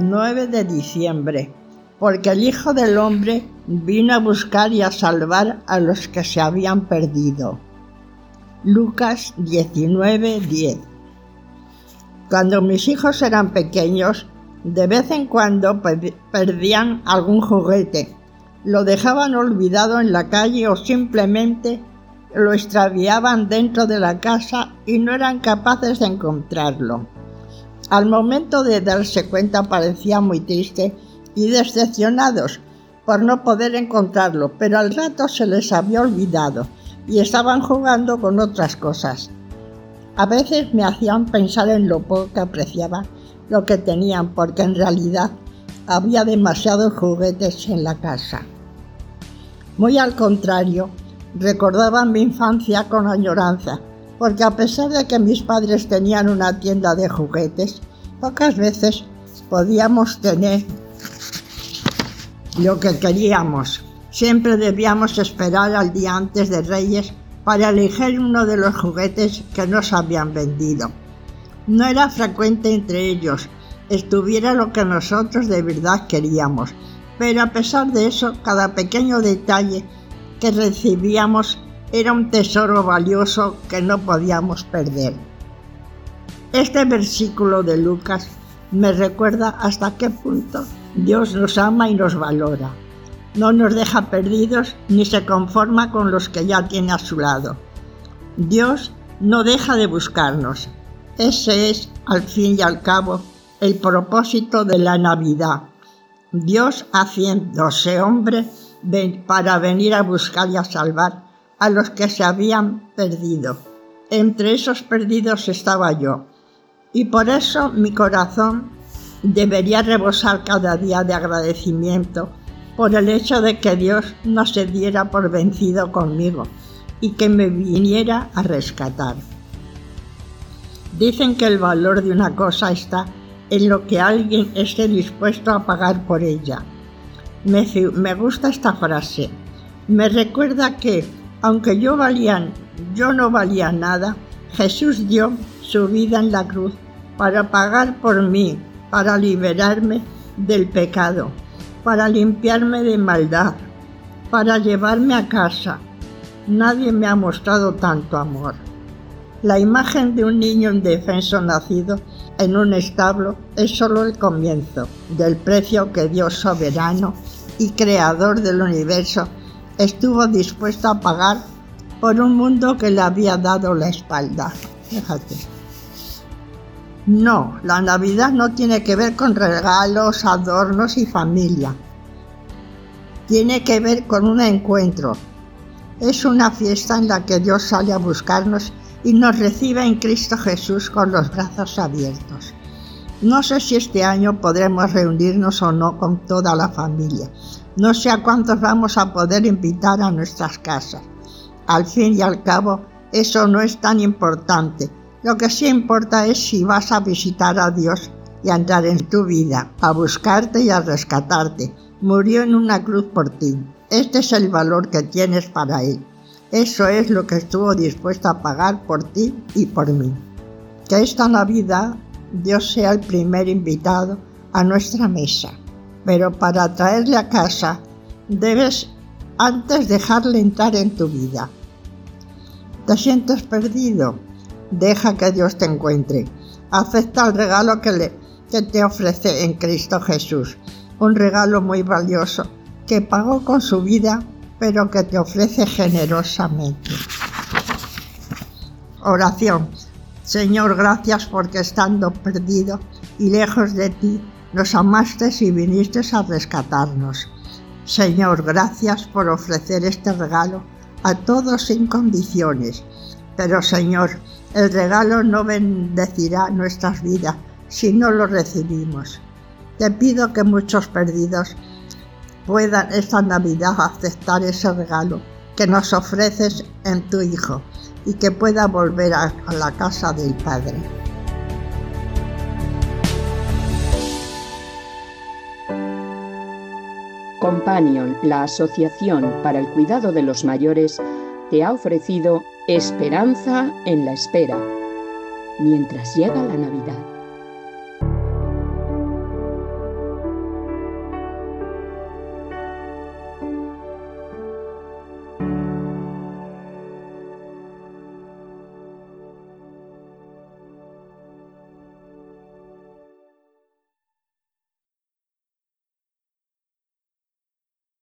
9 de diciembre, porque el Hijo del Hombre vino a buscar y a salvar a los que se habían perdido. Lucas 19, 10. Cuando mis hijos eran pequeños, de vez en cuando perdían algún juguete lo dejaban olvidado en la calle o simplemente lo extraviaban dentro de la casa y no eran capaces de encontrarlo. Al momento de darse cuenta parecían muy tristes y decepcionados por no poder encontrarlo, pero al rato se les había olvidado y estaban jugando con otras cosas. A veces me hacían pensar en lo poco que apreciaba lo que tenían, porque en realidad había demasiados juguetes en la casa. Muy al contrario, recordaba mi infancia con añoranza, porque a pesar de que mis padres tenían una tienda de juguetes, pocas veces podíamos tener lo que queríamos. Siempre debíamos esperar al día antes de Reyes para elegir uno de los juguetes que nos habían vendido. No era frecuente entre ellos estuviera lo que nosotros de verdad queríamos, pero a pesar de eso, cada pequeño detalle que recibíamos era un tesoro valioso que no podíamos perder. Este versículo de Lucas me recuerda hasta qué punto Dios nos ama y nos valora. No nos deja perdidos ni se conforma con los que ya tiene a su lado. Dios no deja de buscarnos. Ese es, al fin y al cabo, el propósito de la Navidad Dios haciéndose hombre para venir a buscar y a salvar a los que se habían perdido. Entre esos perdidos estaba yo. Y por eso mi corazón debería rebosar cada día de agradecimiento por el hecho de que Dios no se diera por vencido conmigo y que me viniera a rescatar. Dicen que el valor de una cosa está en lo que alguien esté dispuesto a pagar por ella. Me, me gusta esta frase. Me recuerda que, aunque yo, valía, yo no valía nada, Jesús dio su vida en la cruz para pagar por mí, para liberarme del pecado, para limpiarme de maldad, para llevarme a casa. Nadie me ha mostrado tanto amor. La imagen de un niño indefenso nacido en un establo es solo el comienzo del precio que Dios soberano y creador del universo estuvo dispuesto a pagar por un mundo que le había dado la espalda. Fíjate. No, la Navidad no tiene que ver con regalos, adornos y familia. Tiene que ver con un encuentro. Es una fiesta en la que Dios sale a buscarnos y nos reciba en Cristo Jesús con los brazos abiertos. No sé si este año podremos reunirnos o no con toda la familia. No sé a cuántos vamos a poder invitar a nuestras casas. Al fin y al cabo, eso no es tan importante. Lo que sí importa es si vas a visitar a Dios y a entrar en tu vida, a buscarte y a rescatarte. Murió en una cruz por ti. Este es el valor que tienes para Él. Eso es lo que estuvo dispuesto a pagar por ti y por mí. Que esta Navidad Dios sea el primer invitado a nuestra mesa. Pero para traerle a casa debes antes dejarle entrar en tu vida. ¿Te sientes perdido? Deja que Dios te encuentre. Acepta el regalo que, le, que te ofrece en Cristo Jesús. Un regalo muy valioso que pagó con su vida pero que te ofrece generosamente. Oración. Señor, gracias porque estando perdido y lejos de ti, nos amaste y viniste a rescatarnos. Señor, gracias por ofrecer este regalo a todos sin condiciones. Pero Señor, el regalo no bendecirá nuestras vidas si no lo recibimos. Te pido que muchos perdidos puedan esta Navidad aceptar ese regalo que nos ofreces en tu Hijo y que pueda volver a, la casa del Padre. Companion, la Asociación para el Cuidado de los Mayores, te ha ofrecido Esperanza en la Espera, mientras llega la Navidad.